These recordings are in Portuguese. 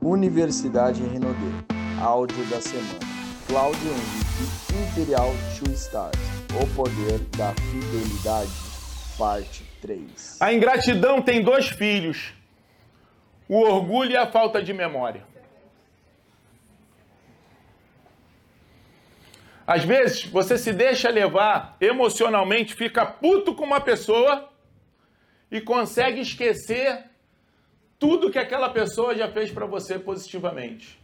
Universidade Renaudet. Áudio da semana. Cláudio Henrique Imperial Two Stars. O poder da fidelidade. Parte 3. A ingratidão tem dois filhos: o orgulho e a falta de memória. Às vezes você se deixa levar emocionalmente, fica puto com uma pessoa e consegue esquecer tudo que aquela pessoa já fez para você positivamente.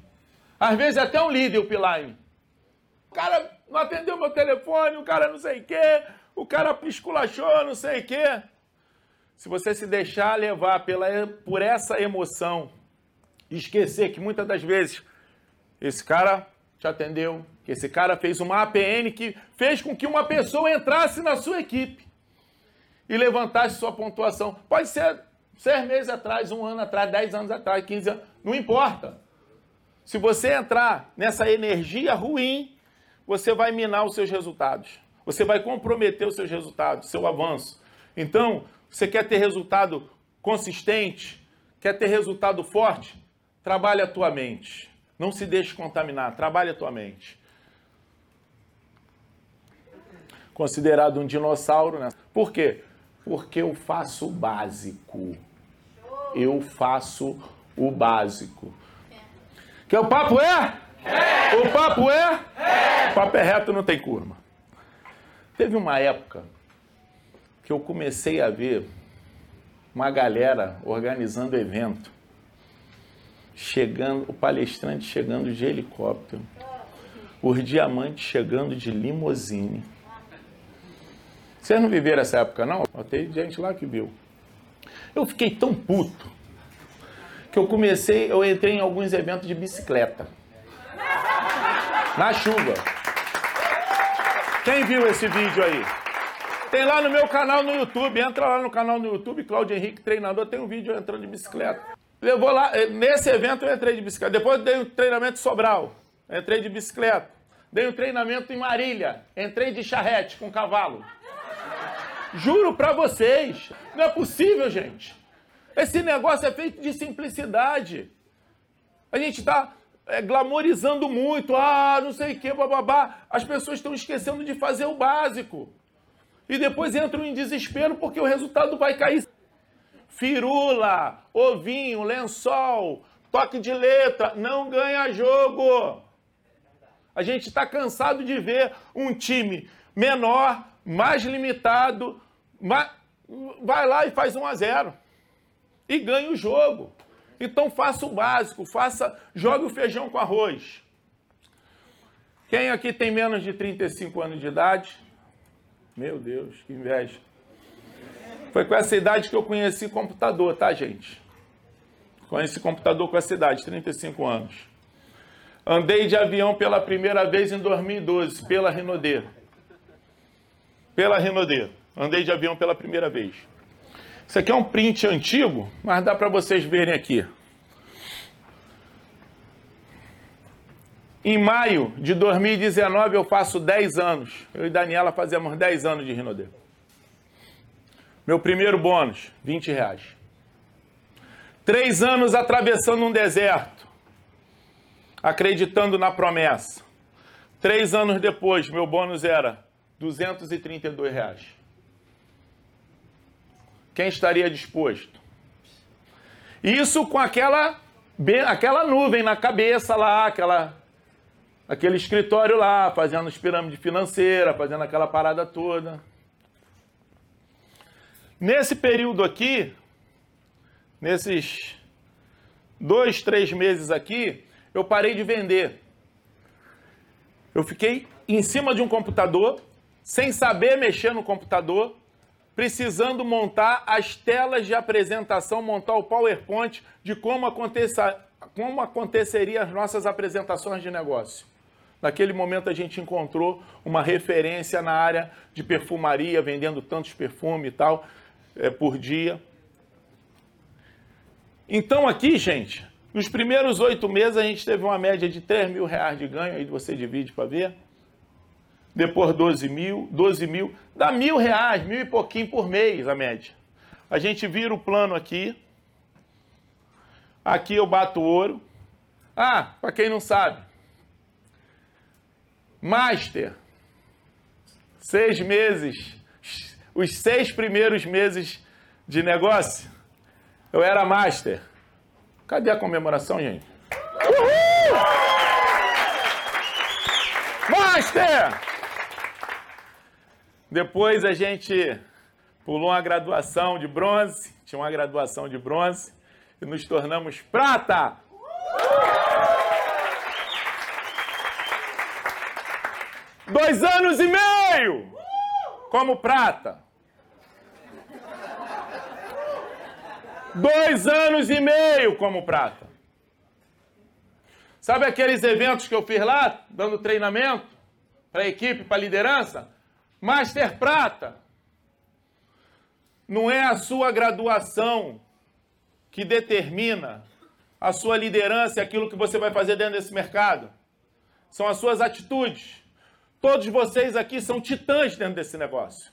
Às vezes até um líder, o Piline. O cara não atendeu meu telefone, o cara não sei o quê, o cara esculachou, não sei o quê. Se você se deixar levar pela, por essa emoção, esquecer que muitas das vezes esse cara te atendeu, que esse cara fez uma APN que fez com que uma pessoa entrasse na sua equipe e levantasse sua pontuação. Pode ser seis meses atrás, um ano atrás, dez anos atrás, quinze anos, não importa. Se você entrar nessa energia ruim, você vai minar os seus resultados. Você vai comprometer os seus resultados, seu avanço. Então, você quer ter resultado consistente, quer ter resultado forte? Trabalhe a tua mente. Não se deixe contaminar, trabalhe a tua mente. Considerado um dinossauro, né? Por quê? Porque eu faço o básico. Eu faço o básico. Que o papo é? é? O papo é? é? O papo é reto, não tem curva. Teve uma época que eu comecei a ver uma galera organizando evento, chegando, o palestrante chegando de helicóptero, os diamantes chegando de limusine vocês não viveram essa época, não? Tem gente lá que viu. Eu fiquei tão puto que eu comecei, eu entrei em alguns eventos de bicicleta. Na chuva. Quem viu esse vídeo aí? Tem lá no meu canal no YouTube. Entra lá no canal no YouTube, Cláudio Henrique Treinador, tem um vídeo entrando de bicicleta. Eu vou lá, eh, nesse evento eu entrei de bicicleta. Depois dei um treinamento Sobral. Entrei de bicicleta. Dei um treinamento em Marília. Entrei de charrete com cavalo. Juro para vocês, não é possível, gente. Esse negócio é feito de simplicidade. A gente está é, glamorizando muito, ah, não sei o que, bababá. As pessoas estão esquecendo de fazer o básico. E depois entram em desespero porque o resultado vai cair. Firula, ovinho, lençol, toque de letra, não ganha jogo. A gente está cansado de ver um time menor, mais limitado, mas vai lá e faz 1 a 0 e ganha o jogo. Então faça o básico, faça, jogue o feijão com arroz. Quem aqui tem menos de 35 anos de idade? Meu Deus, que inveja. Foi com essa idade que eu conheci computador, tá, gente? Conheci computador com essa idade, 35 anos. Andei de avião pela primeira vez em 2012, pela Renaudê. Pela Renaudê. Andei de avião pela primeira vez. Isso aqui é um print antigo, mas dá para vocês verem aqui. Em maio de 2019 eu faço 10 anos. Eu e Daniela fazemos 10 anos de Rinodê. Meu primeiro bônus, 20 reais. Três anos atravessando um deserto, acreditando na promessa. Três anos depois, meu bônus era 232 reais. Quem estaria disposto? Isso com aquela, aquela nuvem na cabeça lá, aquela, aquele escritório lá, fazendo as pirâmides financeiras, fazendo aquela parada toda. Nesse período aqui, nesses dois, três meses aqui, eu parei de vender. Eu fiquei em cima de um computador, sem saber mexer no computador, precisando montar as telas de apresentação, montar o PowerPoint de como, aconteça, como aconteceria as nossas apresentações de negócio. Naquele momento a gente encontrou uma referência na área de perfumaria, vendendo tantos perfumes e tal é, por dia. Então aqui, gente, nos primeiros oito meses a gente teve uma média de 3 mil reais de ganho, aí você divide para ver depois 12 mil, 12 mil, dá mil reais, mil e pouquinho por mês a média. A gente vira o plano aqui, aqui eu bato ouro, Ah, para quem não sabe, Master, seis meses, os seis primeiros meses de negócio, eu era Master. Cadê a comemoração, gente? Uhul! Master! Depois a gente pulou uma graduação de bronze, tinha uma graduação de bronze, e nos tornamos prata. Dois anos e meio como prata. Dois anos e meio como prata. Sabe aqueles eventos que eu fiz lá, dando treinamento para a equipe, para a liderança? Master Prata. Não é a sua graduação que determina a sua liderança e aquilo que você vai fazer dentro desse mercado. São as suas atitudes. Todos vocês aqui são titãs dentro desse negócio.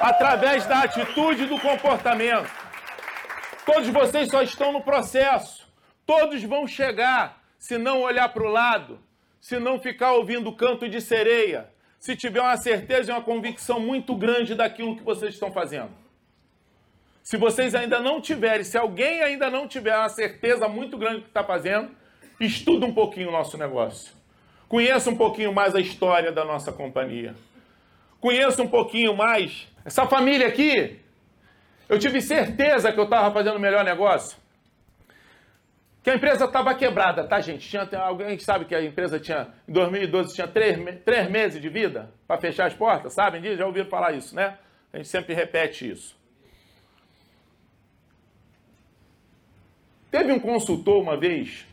Através da atitude e do comportamento. Todos vocês só estão no processo. Todos vão chegar se não olhar para o lado, se não ficar ouvindo canto de sereia, se tiver uma certeza e uma convicção muito grande daquilo que vocês estão fazendo. Se vocês ainda não tiverem, se alguém ainda não tiver uma certeza muito grande do que está fazendo, estuda um pouquinho o nosso negócio. Conheça um pouquinho mais a história da nossa companhia. Conheça um pouquinho mais essa família aqui. Eu tive certeza que eu estava fazendo o melhor negócio. Que a empresa estava quebrada, tá, gente? Tinha, alguém que sabe que a empresa tinha, em 2012, tinha três, três meses de vida para fechar as portas, sabem disso? Já ouviram falar isso, né? A gente sempre repete isso. Teve um consultor uma vez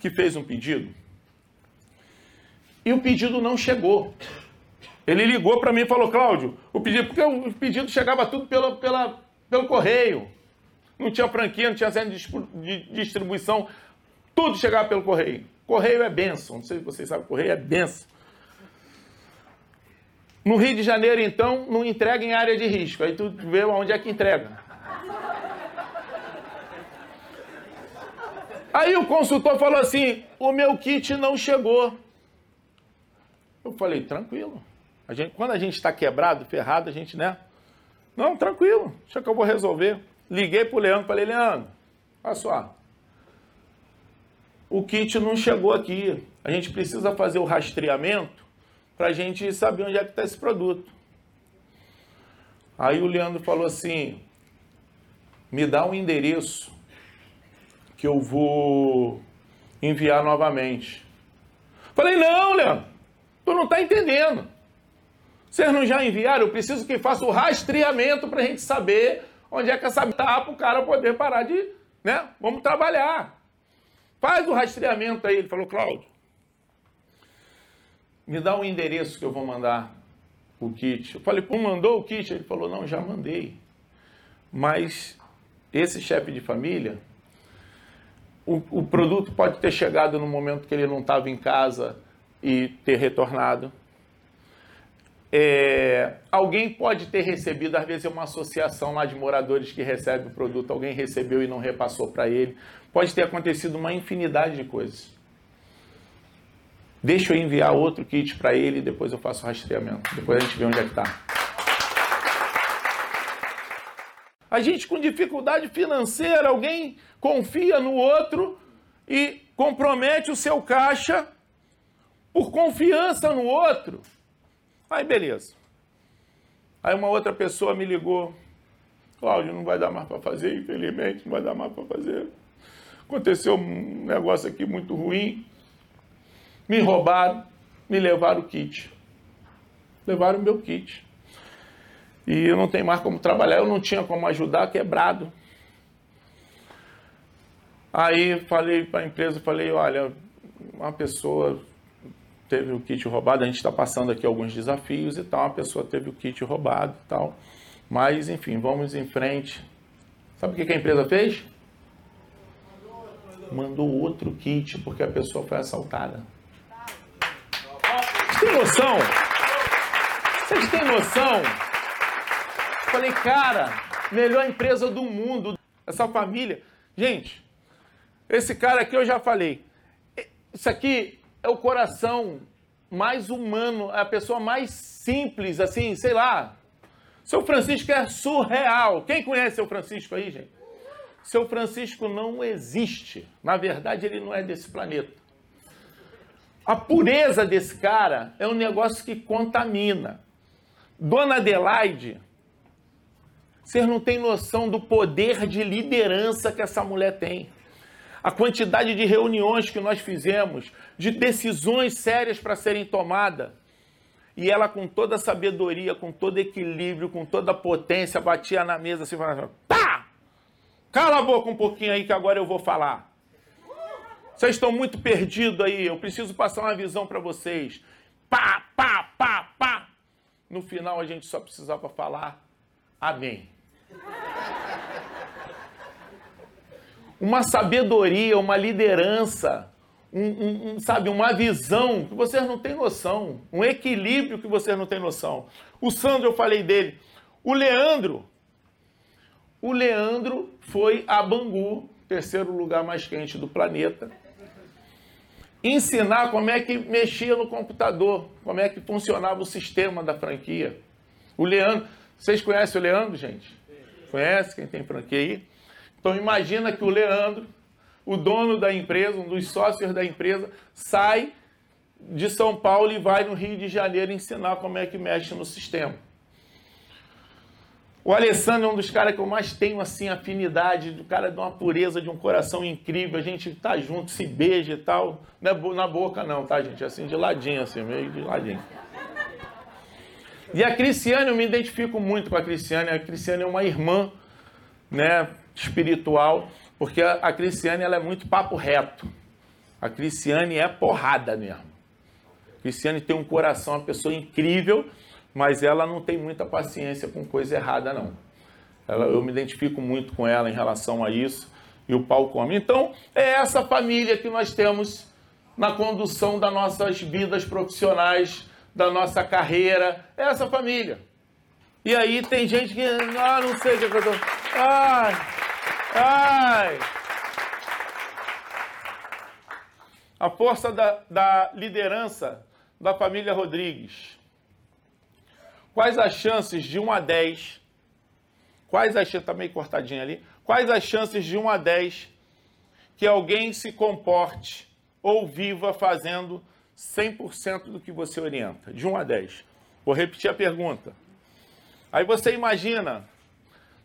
que fez um pedido e o pedido não chegou. Ele ligou para mim e falou, Cláudio, o pedido, porque o pedido chegava tudo pela, pela, pelo correio. Não tinha franquia, não tinha centro de distribuição, tudo chegava pelo correio. Correio é benção, não sei se vocês sabem, correio é benção. No Rio de Janeiro, então, não entrega em área de risco. Aí tu vê onde é que entrega. Aí o consultor falou assim: o meu kit não chegou. Eu falei, tranquilo. A gente, quando a gente está quebrado, ferrado, a gente, né? Não, tranquilo, deixa que eu vou resolver. Liguei pro Leandro, falei, Leandro, olha só. O kit não chegou aqui. A gente precisa fazer o rastreamento para a gente saber onde é que está esse produto. Aí o Leandro falou assim: me dá um endereço que eu vou enviar novamente. Falei, não, Leandro, Tu não está entendendo. Vocês não já enviaram? Eu preciso que faça o rastreamento para a gente saber onde é que essa tá para o cara poder parar de. Né? Vamos trabalhar. Faz o rastreamento aí. Ele falou, Cláudio, me dá um endereço que eu vou mandar o kit. Eu falei, pô, mandou o kit? Ele falou, não, já mandei. Mas esse chefe de família, o, o produto pode ter chegado no momento que ele não estava em casa e ter retornado. É, alguém pode ter recebido, às vezes é uma associação lá de moradores que recebe o produto, alguém recebeu e não repassou para ele. Pode ter acontecido uma infinidade de coisas. Deixa eu enviar outro kit para ele e depois eu faço o rastreamento. Depois a gente vê onde é que está. A gente com dificuldade financeira, alguém confia no outro e compromete o seu caixa por confiança no outro. Aí beleza. Aí uma outra pessoa me ligou. Cláudio, não vai dar mais para fazer, infelizmente, não vai dar mais para fazer. Aconteceu um negócio aqui muito ruim. Me roubaram, me levaram o kit. Levaram o meu kit. E eu não tenho mais como trabalhar, eu não tinha como ajudar, quebrado. Aí falei para a empresa, falei, olha, uma pessoa teve o kit roubado, a gente está passando aqui alguns desafios e tal, a pessoa teve o kit roubado e tal. Mas, enfim, vamos em frente. Sabe o que a empresa fez? Mandou outro kit porque a pessoa foi assaltada. Vocês têm noção? Vocês têm noção? Falei, cara, melhor empresa do mundo. Essa família. Gente, esse cara aqui eu já falei. Isso aqui é o coração mais humano, a pessoa mais simples, assim, sei lá. Seu Francisco é surreal. Quem conhece seu Francisco aí, gente? Seu Francisco não existe. Na verdade, ele não é desse planeta. A pureza desse cara é um negócio que contamina. Dona Adelaide, vocês não têm noção do poder de liderança que essa mulher tem. A quantidade de reuniões que nós fizemos, de decisões sérias para serem tomadas. E ela, com toda sabedoria, com todo equilíbrio, com toda potência, batia na mesa assim, falando: pá! Cala a boca um pouquinho aí que agora eu vou falar. Vocês estão muito perdidos aí, eu preciso passar uma visão para vocês. Pá, pá, pá, pá. No final a gente só precisava falar amém. Uma sabedoria, uma liderança, um, um, um, sabe, uma visão que vocês não têm noção, um equilíbrio que vocês não têm noção. O Sandro, eu falei dele. O Leandro, o Leandro foi a Bangu, terceiro lugar mais quente do planeta, ensinar como é que mexia no computador, como é que funcionava o sistema da franquia. O Leandro, vocês conhecem o Leandro, gente? Conhece quem tem franquia aí? Então imagina que o Leandro, o dono da empresa, um dos sócios da empresa, sai de São Paulo e vai no Rio de Janeiro ensinar como é que mexe no sistema. O Alessandro é um dos caras que eu mais tenho assim afinidade, do cara de uma pureza, de um coração incrível. A gente tá junto, se beija e tal. Não é na boca não, tá, gente? Assim de ladinho, assim, meio de ladinho. E a Cristiane, eu me identifico muito com a Cristiane. A Cristiane é uma irmã, né, espiritual, porque a, Cristiane ela é muito papo reto. A Cristiane é porrada mesmo. A Cristiane tem um coração, uma pessoa incrível mas ela não tem muita paciência com coisa errada, não. Ela, eu me identifico muito com ela em relação a isso e o pau come. Então, é essa família que nós temos na condução das nossas vidas profissionais, da nossa carreira, é essa família. E aí tem gente que, ah, não sei o que eu tô... Ai, ai... A força da, da liderança da família Rodrigues. Quais as chances de 1 a 10? Quais as chances, tá meio cortadinho ali. Quais as chances de 1 a 10 que alguém se comporte ou viva fazendo 100% do que você orienta? De 1 a 10. Vou repetir a pergunta. Aí você imagina,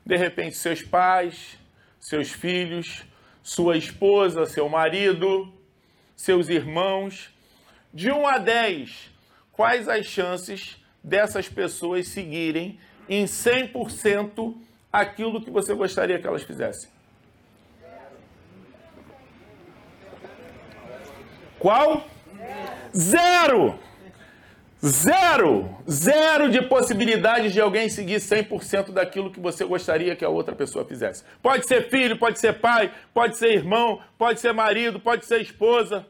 de repente, seus pais, seus filhos, sua esposa, seu marido, seus irmãos. De 1 a 10, quais as chances dessas pessoas seguirem em 100% aquilo que você gostaria que elas fizessem? Qual? Zero! Zero! Zero de possibilidades de alguém seguir 100% daquilo que você gostaria que a outra pessoa fizesse. Pode ser filho, pode ser pai, pode ser irmão, pode ser marido, pode ser esposa.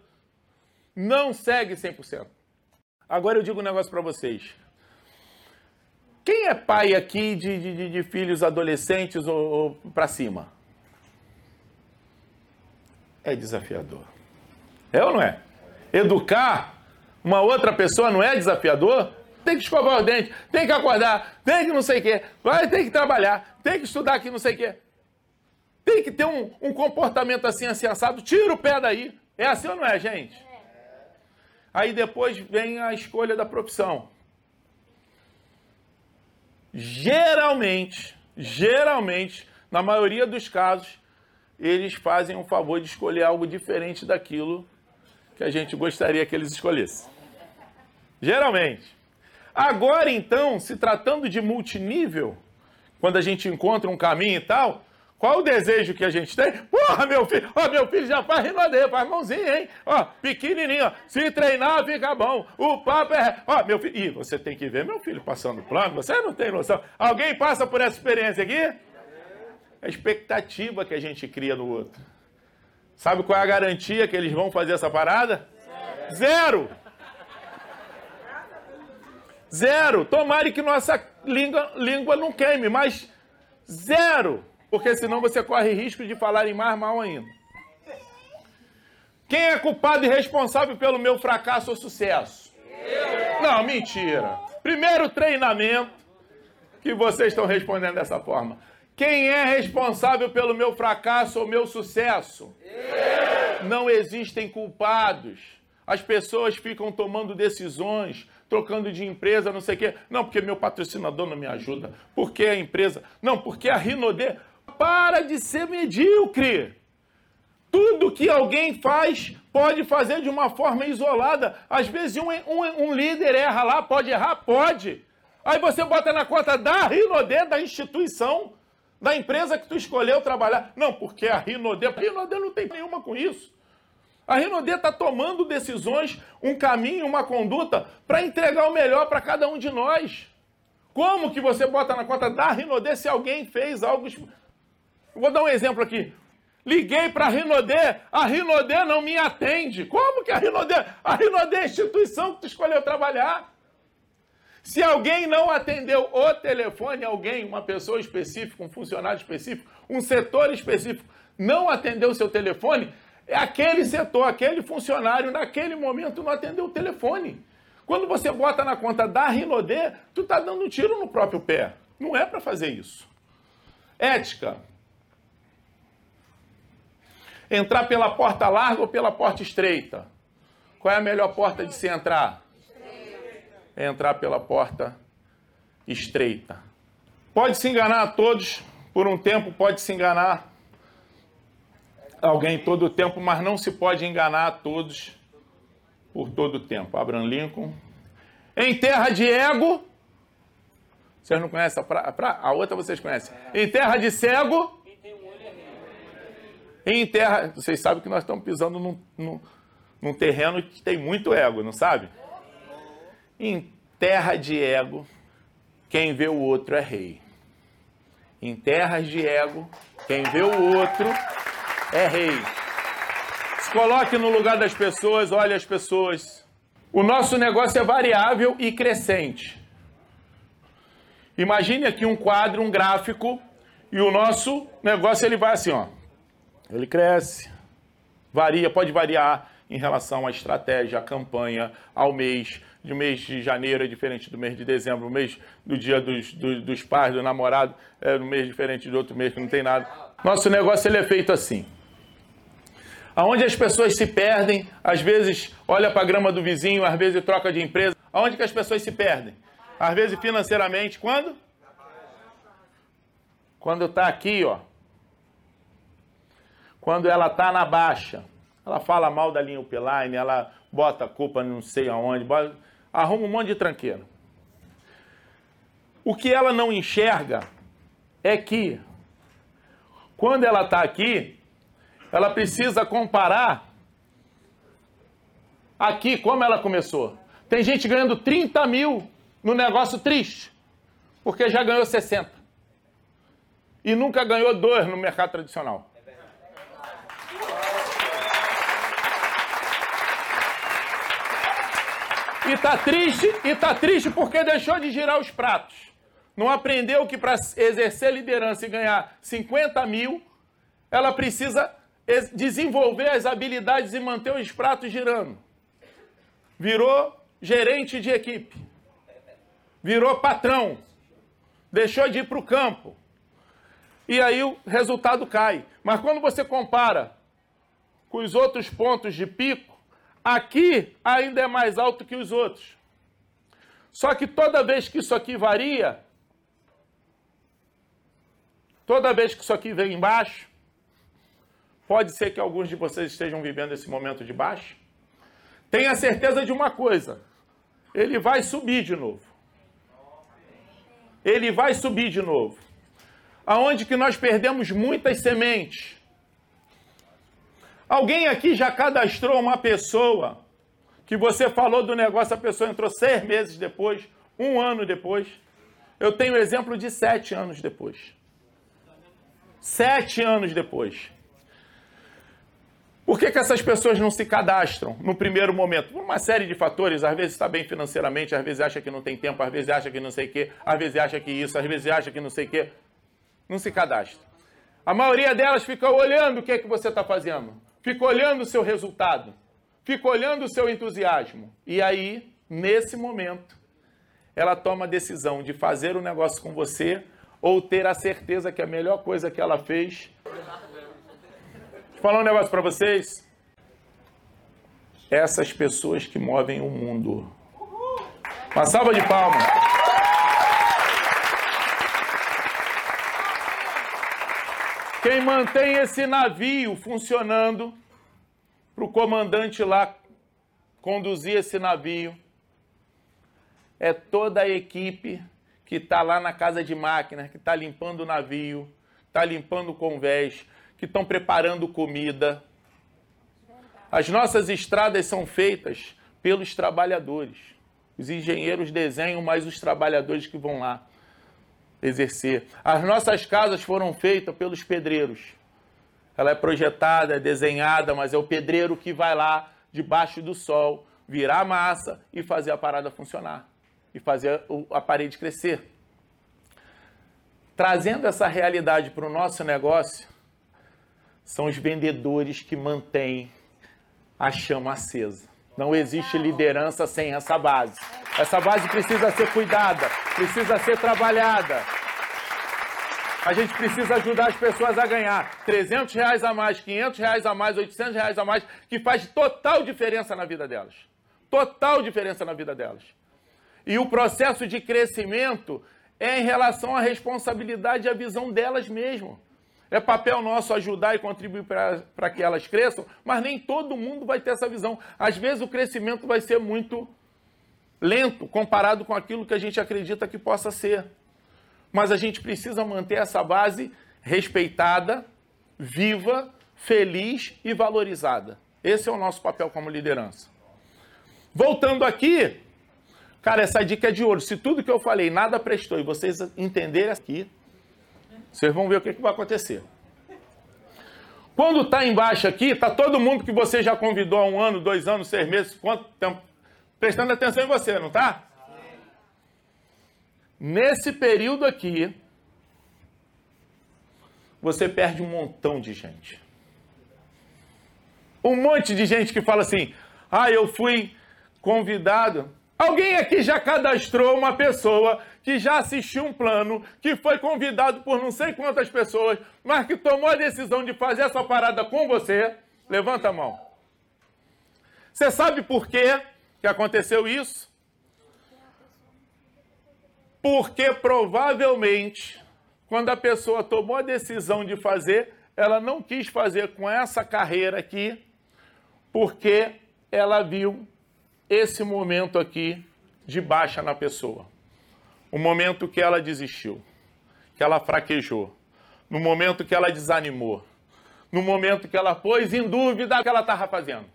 Não segue 100%. Agora eu digo um negócio para vocês. Quem é pai aqui de, de, de filhos adolescentes ou, ou para cima? É desafiador. É ou não é? Educar uma outra pessoa não é desafiador? Tem que escovar o dente, tem que acordar, tem que não sei o quê, vai ter que trabalhar, tem que estudar aqui não sei o quê. Tem que ter um, um comportamento assim, assim, assado. Tira o pé daí. É assim ou não é, gente? Aí depois vem a escolha da profissão geralmente, geralmente, na maioria dos casos, eles fazem um favor de escolher algo diferente daquilo que a gente gostaria que eles escolhessem. Geralmente. Agora, então, se tratando de multinível, quando a gente encontra um caminho e tal, qual o desejo que a gente tem? Porra, meu filho, ó, meu filho já faz rimadeira, faz mãozinha, hein? Ó, pequenininho, ó, se treinar fica bom. O papo é, ó, meu filho, Ih, você tem que ver meu filho passando plano, você não tem noção. Alguém passa por essa experiência aqui? É a expectativa que a gente cria no outro. Sabe qual é a garantia que eles vão fazer essa parada? Zero. Zero. Tomare que nossa língua, língua não queime, mas zero porque senão você corre risco de falarem mais mal ainda. Quem é culpado e responsável pelo meu fracasso ou sucesso? Eu. Não, mentira. Primeiro treinamento que vocês estão respondendo dessa forma. Quem é responsável pelo meu fracasso ou meu sucesso? Eu. Não existem culpados. As pessoas ficam tomando decisões, trocando de empresa, não sei o quê. Não, porque meu patrocinador não me ajuda. Porque a empresa. Não, porque a Rinodê. Para de ser medíocre. Tudo que alguém faz pode fazer de uma forma isolada. Às vezes um, um, um líder erra lá, pode errar? Pode. Aí você bota na conta da Rinodê, da instituição, da empresa que tu escolheu trabalhar. Não, porque a Rinodê, a Rinodê não tem nenhuma com isso. A Rinodê está tomando decisões, um caminho, uma conduta para entregar o melhor para cada um de nós. Como que você bota na conta da Rinodê se alguém fez algo... Vou dar um exemplo aqui. Liguei para a Rinodê, a Rinodê não me atende. Como que a Rinodê? A Rinodê é a instituição que tu escolheu trabalhar. Se alguém não atendeu o telefone, alguém, uma pessoa específica, um funcionário específico, um setor específico, não atendeu o seu telefone, é aquele setor, aquele funcionário, naquele momento não atendeu o telefone. Quando você bota na conta da Rinodê, tu está dando um tiro no próprio pé. Não é para fazer isso. Ética. Entrar pela porta larga ou pela porta estreita? Qual é a melhor porta de se entrar? É entrar pela porta estreita. Pode se enganar a todos por um tempo, pode se enganar alguém todo o tempo, mas não se pode enganar a todos por todo o tempo. Abraham Lincoln. Em terra de ego, vocês não conhecem a, pra, pra, a outra vocês conhecem. Em terra de cego, em terra, vocês sabem que nós estamos pisando num, num, num terreno que tem muito ego, não sabe? Em terra de ego, quem vê o outro é rei. Em terras de ego, quem vê o outro é rei. Se coloque no lugar das pessoas, olhe as pessoas. O nosso negócio é variável e crescente. Imagine aqui um quadro, um gráfico, e o nosso negócio ele vai assim, ó. Ele cresce, varia, pode variar em relação à estratégia, à campanha, ao mês. De mês de janeiro é diferente do mês de dezembro, o mês do dia dos, dos, dos pais, do namorado, é um mês diferente do outro mês que não tem nada. Nosso negócio ele é feito assim aonde as pessoas se perdem, às vezes olha para a grama do vizinho, às vezes troca de empresa. Aonde que as pessoas se perdem? Às vezes financeiramente, quando? Quando está aqui, ó. Quando ela está na baixa. Ela fala mal da linha Upline, ela bota a culpa não sei aonde, bota, arruma um monte de tranqueiro. O que ela não enxerga é que quando ela está aqui, ela precisa comparar aqui como ela começou. Tem gente ganhando 30 mil no negócio triste, porque já ganhou 60. E nunca ganhou dois no mercado tradicional. E tá triste, e tá triste porque deixou de girar os pratos. Não aprendeu que para exercer liderança e ganhar 50 mil, ela precisa desenvolver as habilidades e manter os pratos girando. Virou gerente de equipe. Virou patrão. Deixou de ir para o campo. E aí o resultado cai. Mas quando você compara com os outros pontos de pico, aqui ainda é mais alto que os outros. Só que toda vez que isso aqui varia, toda vez que isso aqui vem embaixo, Pode ser que alguns de vocês estejam vivendo esse momento de baixo. Tenha certeza de uma coisa: ele vai subir de novo. Ele vai subir de novo. Aonde que nós perdemos muitas sementes. Alguém aqui já cadastrou uma pessoa que você falou do negócio, a pessoa entrou seis meses depois, um ano depois. Eu tenho exemplo de sete anos depois. Sete anos depois. Por que, que essas pessoas não se cadastram no primeiro momento? Por uma série de fatores. Às vezes está bem financeiramente, às vezes acha que não tem tempo, às vezes acha que não sei o quê, às vezes acha que isso, às vezes acha que não sei o quê. Não se cadastra. A maioria delas fica olhando o que é que você está fazendo. Fica olhando o seu resultado. fica olhando o seu entusiasmo. E aí, nesse momento, ela toma a decisão de fazer o um negócio com você ou ter a certeza que a melhor coisa que ela fez. Vou falar um negócio para vocês. Essas pessoas que movem o mundo. Uma salva de palmas. Quem mantém esse navio funcionando para o comandante lá conduzir esse navio é toda a equipe que está lá na casa de máquinas, que está limpando o navio, está limpando o convés, que estão preparando comida. As nossas estradas são feitas pelos trabalhadores. Os engenheiros desenham, mas os trabalhadores que vão lá exercer. As nossas casas foram feitas pelos pedreiros. Ela é projetada, é desenhada, mas é o pedreiro que vai lá, debaixo do sol, virar massa e fazer a parada funcionar e fazer a parede crescer. Trazendo essa realidade para o nosso negócio, são os vendedores que mantêm a chama acesa. Não existe liderança sem essa base. Essa base precisa ser cuidada, precisa ser trabalhada. A gente precisa ajudar as pessoas a ganhar 300 reais a mais, 500 reais a mais, 800 reais a mais, que faz total diferença na vida delas. Total diferença na vida delas. E o processo de crescimento é em relação à responsabilidade e à visão delas mesmo. É papel nosso ajudar e contribuir para que elas cresçam, mas nem todo mundo vai ter essa visão. Às vezes o crescimento vai ser muito lento comparado com aquilo que a gente acredita que possa ser. Mas a gente precisa manter essa base respeitada, viva, feliz e valorizada. Esse é o nosso papel como liderança. Voltando aqui, Cara, essa dica é de ouro. Se tudo que eu falei nada prestou e vocês entenderem aqui, vocês vão ver o que, que vai acontecer. Quando está embaixo aqui, está todo mundo que você já convidou há um ano, dois anos, seis meses, quanto tempo? Prestando atenção em você, não está? Nesse período aqui, você perde um montão de gente. Um monte de gente que fala assim: ah, eu fui convidado Alguém aqui já cadastrou uma pessoa que já assistiu um plano, que foi convidado por não sei quantas pessoas, mas que tomou a decisão de fazer essa parada com você? Levanta a mão. Você sabe por quê que aconteceu isso? Porque provavelmente, quando a pessoa tomou a decisão de fazer, ela não quis fazer com essa carreira aqui, porque ela viu esse momento aqui de baixa na pessoa. O momento que ela desistiu, que ela fraquejou, no momento que ela desanimou, no momento que ela pôs em dúvida o que ela estava fazendo.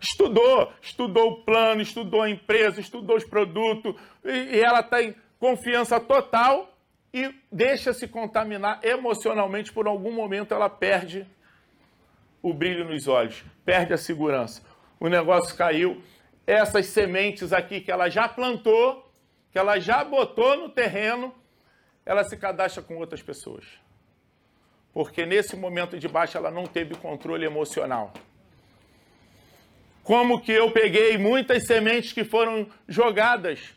Estudou, estudou o plano, estudou a empresa, estudou os produtos, e, e ela tem confiança total e deixa-se contaminar emocionalmente. Por algum momento ela perde o brilho nos olhos, perde a segurança o negócio caiu. Essas sementes aqui que ela já plantou, que ela já botou no terreno, ela se cadastra com outras pessoas. Porque nesse momento de baixa ela não teve controle emocional. Como que eu peguei muitas sementes que foram jogadas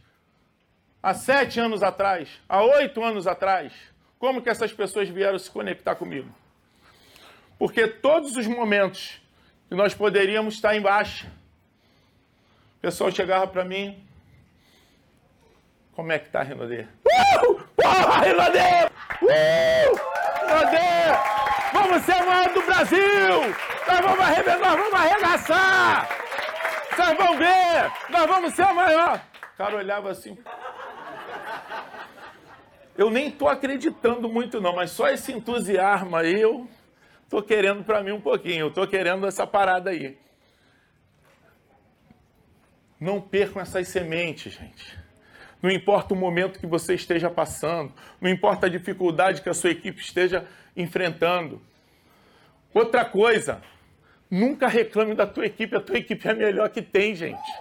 há sete anos atrás, há oito anos atrás. Como que essas pessoas vieram se conectar comigo? Porque todos os momentos nós poderíamos estar embaixo. O pessoal chegava para mim. Como é que tá, Renaudet? Uh! Porra, Renaudet! Uh! Renaudet! Vamos ser o maior do Brasil! Nós vamos arrebentar, nós vamos arregaçar! Vocês vão ver! Nós vamos ser o maior! O cara olhava assim. Eu nem tô acreditando muito não, mas só esse entusiasmo aí eu Estou querendo para mim um pouquinho, estou querendo essa parada aí. Não percam essas sementes, gente. Não importa o momento que você esteja passando, não importa a dificuldade que a sua equipe esteja enfrentando. Outra coisa, nunca reclame da tua equipe, a tua equipe é a melhor que tem, gente.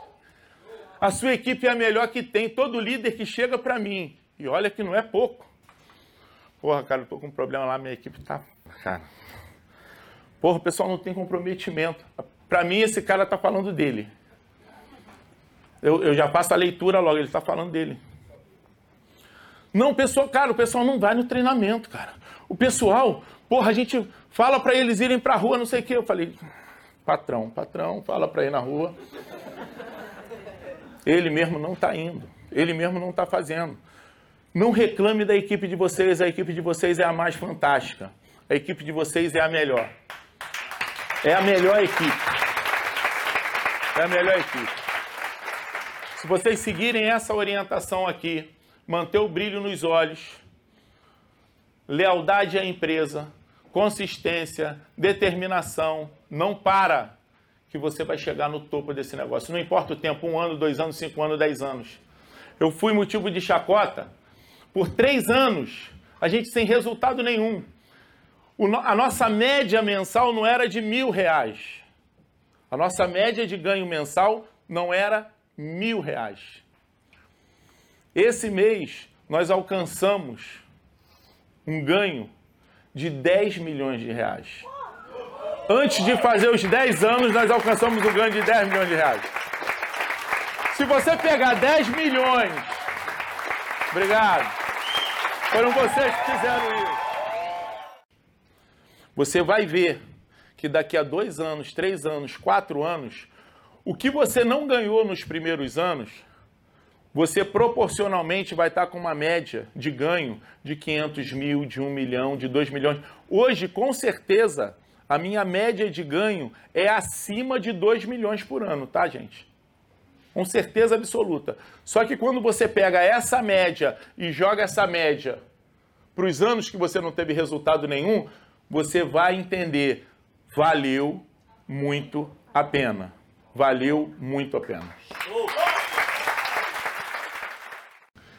A sua equipe é a melhor que tem. Todo líder que chega para mim, e olha que não é pouco. Porra, cara, eu tô com um problema lá, minha equipe tá. Cara, Porra, o pessoal não tem comprometimento. Para mim, esse cara está falando dele. Eu, eu já faço a leitura logo, ele está falando dele. Não, pessoal, cara, o pessoal não vai no treinamento, cara. O pessoal, porra, a gente fala para eles irem para rua, não sei o quê. Eu falei, patrão, patrão, fala para ir na rua. Ele mesmo não está indo. Ele mesmo não está fazendo. Não reclame da equipe de vocês, a equipe de vocês é a mais fantástica. A equipe de vocês é a melhor. É a melhor equipe. É a melhor equipe. Se vocês seguirem essa orientação aqui, manter o brilho nos olhos, lealdade à empresa, consistência, determinação, não para que você vai chegar no topo desse negócio. Não importa o tempo, um ano, dois anos, cinco anos, dez anos. Eu fui motivo de chacota por três anos, a gente sem resultado nenhum. A nossa média mensal não era de mil reais. A nossa média de ganho mensal não era mil reais. Esse mês nós alcançamos um ganho de 10 milhões de reais. Antes de fazer os 10 anos, nós alcançamos um ganho de 10 milhões de reais. Se você pegar 10 milhões, obrigado, foram vocês que fizeram isso. Você vai ver que daqui a dois anos, três anos, quatro anos, o que você não ganhou nos primeiros anos, você proporcionalmente vai estar com uma média de ganho de 500 mil, de 1 milhão, de 2 milhões. Hoje, com certeza, a minha média de ganho é acima de 2 milhões por ano, tá, gente? Com certeza absoluta. Só que quando você pega essa média e joga essa média para os anos que você não teve resultado nenhum, você vai entender, valeu muito a pena. Valeu muito a pena.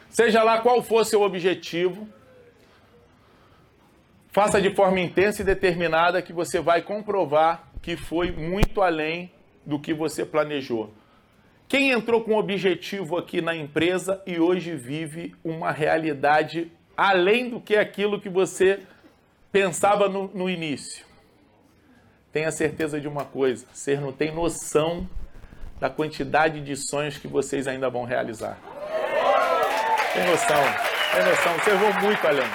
Seja lá qual for seu objetivo, faça de forma intensa e determinada que você vai comprovar que foi muito além do que você planejou. Quem entrou com objetivo aqui na empresa e hoje vive uma realidade além do que aquilo que você pensava no, no início? Tenha certeza de uma coisa: você não tem noção da quantidade de sonhos que vocês ainda vão realizar. Tem noção, tem noção, vocês vão muito além.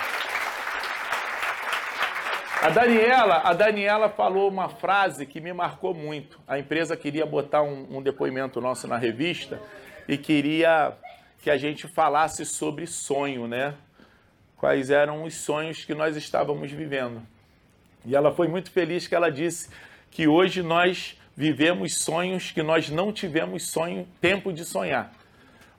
A Daniela, a Daniela falou uma frase que me marcou muito. A empresa queria botar um, um depoimento nosso na revista e queria que a gente falasse sobre sonho, né? Quais eram os sonhos que nós estávamos vivendo. E ela foi muito feliz que ela disse que hoje nós vivemos sonhos que nós não tivemos sonho, tempo de sonhar.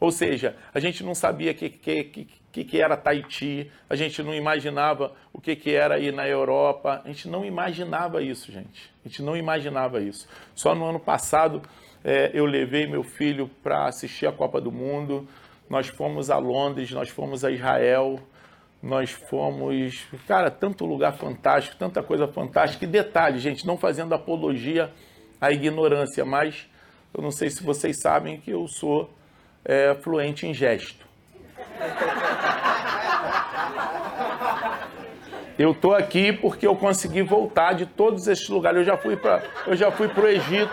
Ou seja, a gente não sabia o que, que, que, que, era Tahiti, a gente não imaginava o que, que era ir na Europa, a gente não imaginava isso, gente. A gente não imaginava isso. Só no ano passado é, eu levei meu filho para assistir a Copa do Mundo, nós fomos a Londres, nós fomos a Israel, nós fomos. Cara, tanto lugar fantástico, tanta coisa fantástica. E detalhe, gente, não fazendo apologia à ignorância, mas eu não sei se vocês sabem que eu sou é, fluente em gesto. Eu tô aqui porque eu consegui voltar de todos esses lugares. Eu já fui para, eu já fui para o Egito.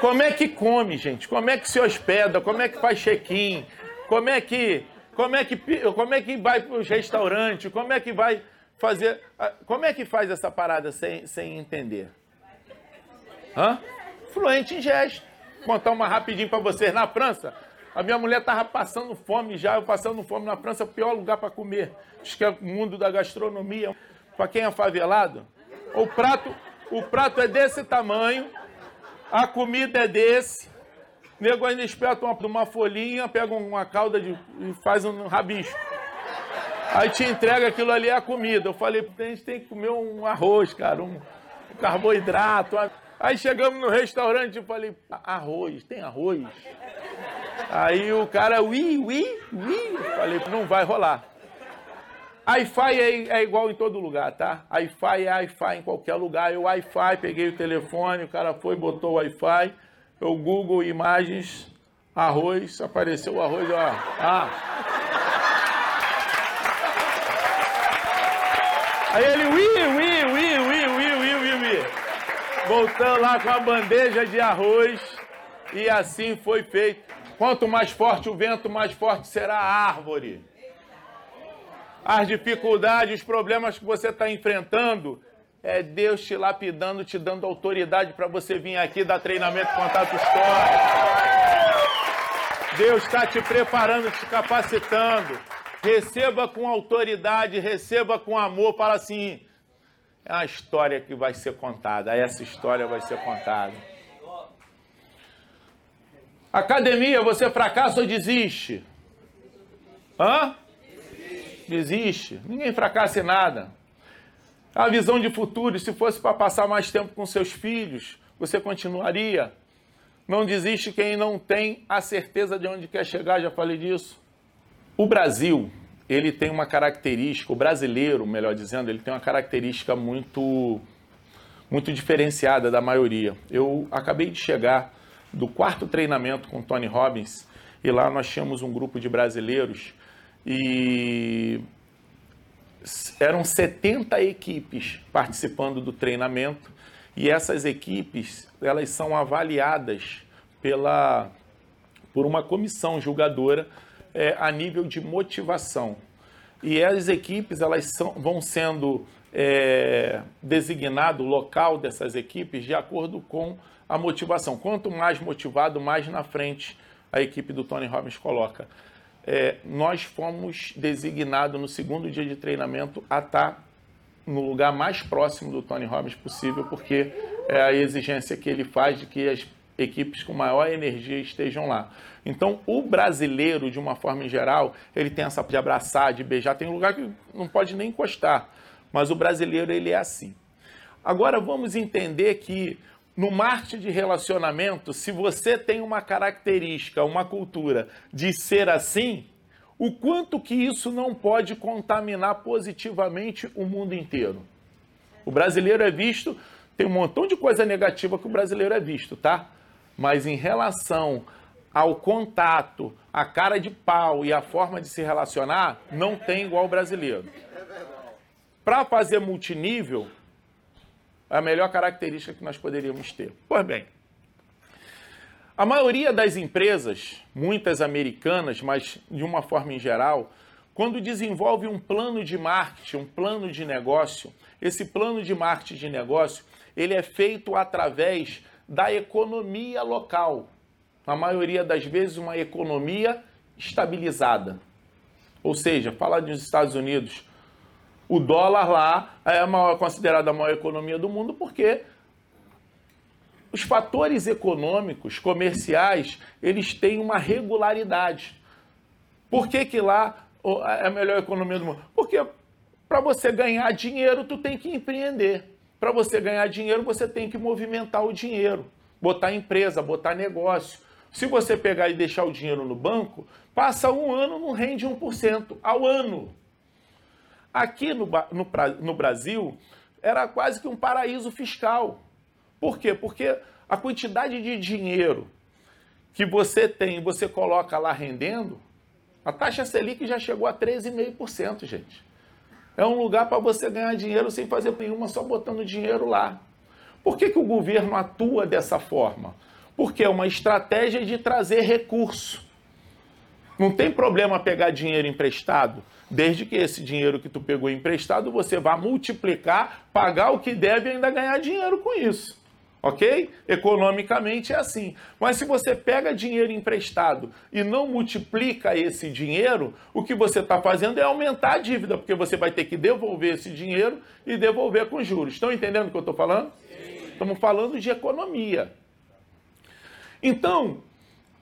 Como é que come, gente? Como é que se hospeda? Como é que faz check-in? Como é que como é que, como é que vai para os restaurantes? Como é que vai fazer. Como é que faz essa parada sem, sem entender? Hã? Fluente em gesto. Vou contar uma rapidinho para vocês. Na França, a minha mulher estava passando fome já, eu passando fome na França, é o pior lugar para comer. Diz que é o mundo da gastronomia. Para quem é favelado, o prato, o prato é desse tamanho, a comida é desse, nego ainda espeta uma, uma folhinha, pega uma calda de, e faz um rabisco. Aí te entrega aquilo ali é a comida. Eu falei, a gente tem que comer um arroz, cara, um, um carboidrato. Aí chegamos no restaurante e falei, arroz, tem arroz? Aí o cara, ui, ui, ui. Falei, não vai rolar. Wi-Fi é, é, igual em todo lugar, tá? Wi-Fi é Wi-Fi em qualquer lugar. Eu Wi-Fi, peguei o telefone, o cara foi, botou o Wi-Fi eu Google imagens, arroz, apareceu o arroz, ó. Ah. Aí ele, ui, ui, ui, ui, ui, ui, ui, ui. voltando lá com a bandeja de arroz e assim foi feito. Quanto mais forte o vento, mais forte será a árvore. As dificuldades, os problemas que você está enfrentando, é Deus te lapidando, te dando autoridade para você vir aqui dar treinamento, tua história. Deus está te preparando, te capacitando. Receba com autoridade, receba com amor. Fala assim: é uma história que vai ser contada. Essa história vai ser contada. Academia, você fracassa ou desiste? Hã? Desiste. Ninguém fracassa em nada. A visão de futuro, se fosse para passar mais tempo com seus filhos, você continuaria. Não desiste quem não tem a certeza de onde quer chegar, já falei disso. O Brasil, ele tem uma característica, o brasileiro, melhor dizendo, ele tem uma característica muito muito diferenciada da maioria. Eu acabei de chegar do quarto treinamento com Tony Robbins e lá nós tínhamos um grupo de brasileiros e eram 70 equipes participando do treinamento e essas equipes elas são avaliadas pela por uma comissão julgadora é, a nível de motivação e as equipes elas são, vão sendo é, designado o local dessas equipes de acordo com a motivação. Quanto mais motivado, mais na frente a equipe do Tony Robbins coloca. É, nós fomos designados no segundo dia de treinamento a estar no lugar mais próximo do Tony Robbins possível, porque é a exigência que ele faz de que as equipes com maior energia estejam lá. Então, o brasileiro, de uma forma em geral, ele tem essa de abraçar, de beijar, tem lugar que não pode nem encostar, mas o brasileiro ele é assim. Agora vamos entender que no marketing de relacionamento, se você tem uma característica, uma cultura de ser assim, o quanto que isso não pode contaminar positivamente o mundo inteiro. O brasileiro é visto, tem um montão de coisa negativa que o brasileiro é visto, tá? Mas em relação ao contato, a cara de pau e a forma de se relacionar, não tem igual o brasileiro. Para fazer multinível, a melhor característica que nós poderíamos ter. Pois bem, a maioria das empresas, muitas americanas, mas de uma forma em geral, quando desenvolve um plano de marketing, um plano de negócio, esse plano de marketing de negócio, ele é feito através da economia local. Na maioria das vezes, uma economia estabilizada. Ou seja, fala dos Estados Unidos, o dólar lá é a maior, considerada a maior economia do mundo porque os fatores econômicos, comerciais, eles têm uma regularidade. Por que, que lá é a melhor economia do mundo? Porque para você ganhar dinheiro, tu tem que empreender. Para você ganhar dinheiro, você tem que movimentar o dinheiro, botar empresa, botar negócio. Se você pegar e deixar o dinheiro no banco, passa um ano, não rende 1% ao ano. Aqui no, no, no Brasil, era quase que um paraíso fiscal. Por quê? Porque a quantidade de dinheiro que você tem, você coloca lá rendendo, a taxa Selic já chegou a 13,5%, gente. É um lugar para você ganhar dinheiro sem fazer nenhuma, só botando dinheiro lá. Por que, que o governo atua dessa forma? Porque é uma estratégia de trazer recurso. Não tem problema pegar dinheiro emprestado desde que esse dinheiro que tu pegou emprestado você vá multiplicar, pagar o que deve e ainda ganhar dinheiro com isso. Ok? Economicamente é assim. Mas se você pega dinheiro emprestado e não multiplica esse dinheiro, o que você está fazendo é aumentar a dívida, porque você vai ter que devolver esse dinheiro e devolver com juros. Estão entendendo o que eu estou falando? Sim. Estamos falando de economia. Então,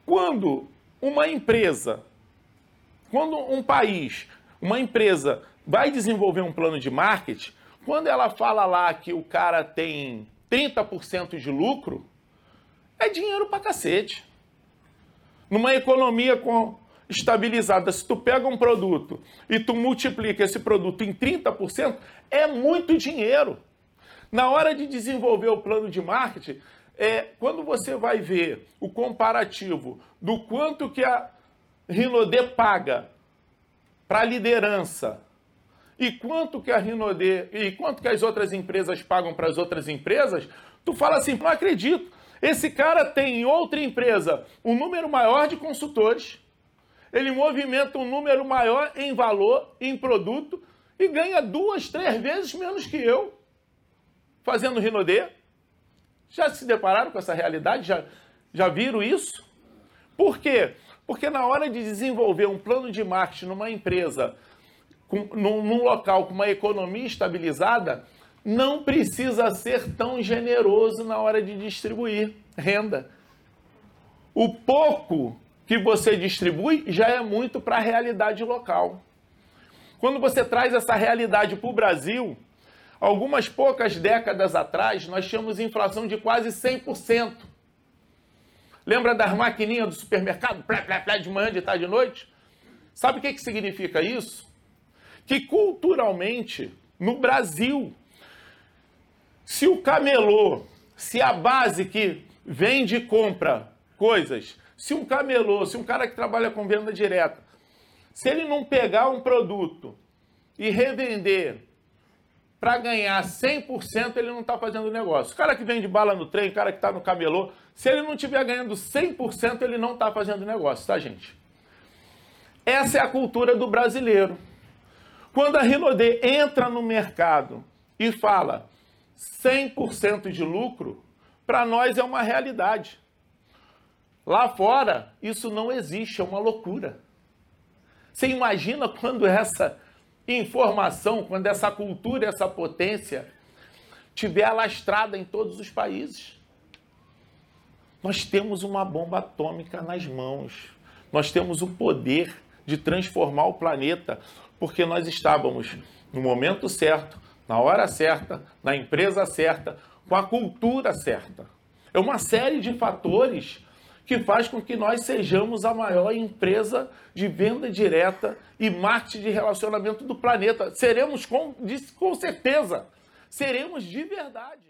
quando uma empresa, quando um país uma empresa vai desenvolver um plano de marketing, quando ela fala lá que o cara tem 30% de lucro, é dinheiro pra cacete. Numa economia com estabilizada, se tu pega um produto e tu multiplica esse produto em 30%, é muito dinheiro. Na hora de desenvolver o plano de marketing, é, quando você vai ver o comparativo do quanto que a Rinode paga para a liderança. E quanto que a Rinode e quanto que as outras empresas pagam para as outras empresas, Tu fala assim, não acredito. Esse cara tem em outra empresa um número maior de consultores, ele movimenta um número maior em valor, em produto, e ganha duas, três vezes menos que eu fazendo Rinodê. Já se depararam com essa realidade? Já, já viram isso? Por quê? Porque na hora de desenvolver um plano de marketing numa empresa, com, num, num local com uma economia estabilizada, não precisa ser tão generoso na hora de distribuir renda. O pouco que você distribui já é muito para a realidade local. Quando você traz essa realidade para o Brasil, algumas poucas décadas atrás, nós tínhamos inflação de quase 100%. Lembra das maquininhas do supermercado? Plé, plé, plé, de manhã, de tarde, de noite? Sabe o que, que significa isso? Que culturalmente, no Brasil, se o camelô, se a base que vende e compra coisas, se um camelô, se um cara que trabalha com venda direta, se ele não pegar um produto e revender para ganhar 100%, ele não está fazendo negócio. O cara que vende bala no trem, o cara que está no camelô, se ele não estiver ganhando 100%, ele não está fazendo negócio, tá, gente? Essa é a cultura do brasileiro. Quando a Rinodê entra no mercado e fala 100% de lucro, para nós é uma realidade. Lá fora, isso não existe, é uma loucura. Você imagina quando essa informação, quando essa cultura, essa potência tiver alastrada em todos os países? Nós temos uma bomba atômica nas mãos. Nós temos o poder de transformar o planeta, porque nós estávamos no momento certo, na hora certa, na empresa certa, com a cultura certa. É uma série de fatores que faz com que nós sejamos a maior empresa de venda direta e marketing de relacionamento do planeta. Seremos com, com certeza, seremos de verdade.